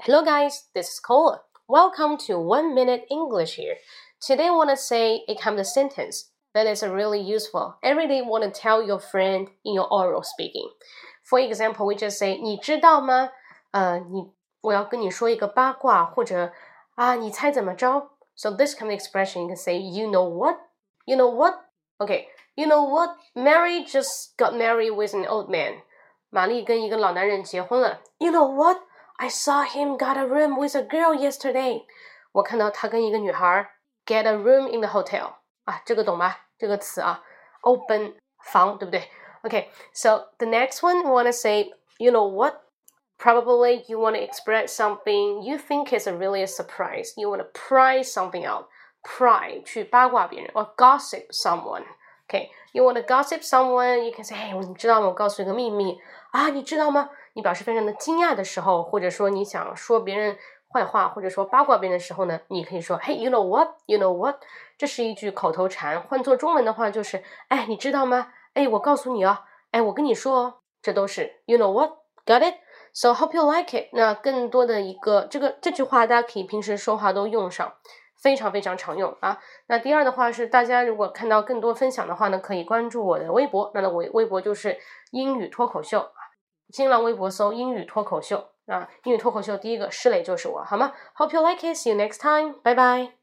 Hello, guys. This is Cola. Welcome to One Minute English here. Today, I want to say a kind of sentence that is really useful. Every day, want to tell your friend in your oral speaking. For example, we just say 你知道吗？呃，你我要跟你说一个八卦，或者啊，你猜怎么着？So this kind of expression you can say you know what? You know what? Okay, you know what? Mary just got married with an old man. 玛丽跟一个老男人结婚了。You know what? I saw him got a room with a girl yesterday. 我看到他跟一个女孩 get a room in the hotel. 啊，这个懂吧？这个词啊，open 房，对不对？Okay, so the next one we want to say, you know what? Probably you want to express something you think is a really a surprise. You want to pry something out. Pry 去八卦别人，or gossip someone. Okay, you want to gossip someone? You can say, Hey，你知道吗？我告诉你个秘密啊，你知道吗？ 你表示非常的惊讶的时候，或者说你想说别人坏话，或者说八卦别人的时候呢，你可以说，Hey, you know what? You know what? 这是一句口头禅，换做中文的话就是，哎，你知道吗？哎，我告诉你哦，哎，我跟你说哦，这都是 you know what? Got it? So hope you like it. 那更多的一个这个这句话，大家可以平时说话都用上，非常非常常用啊。那第二的话是，大家如果看到更多分享的话呢，可以关注我的微博，那的微微博就是英语脱口秀。新浪微博搜“英语脱口秀”啊，英语脱口秀第一个施磊就是我，好吗？Hope you like it. See you next time. Bye bye.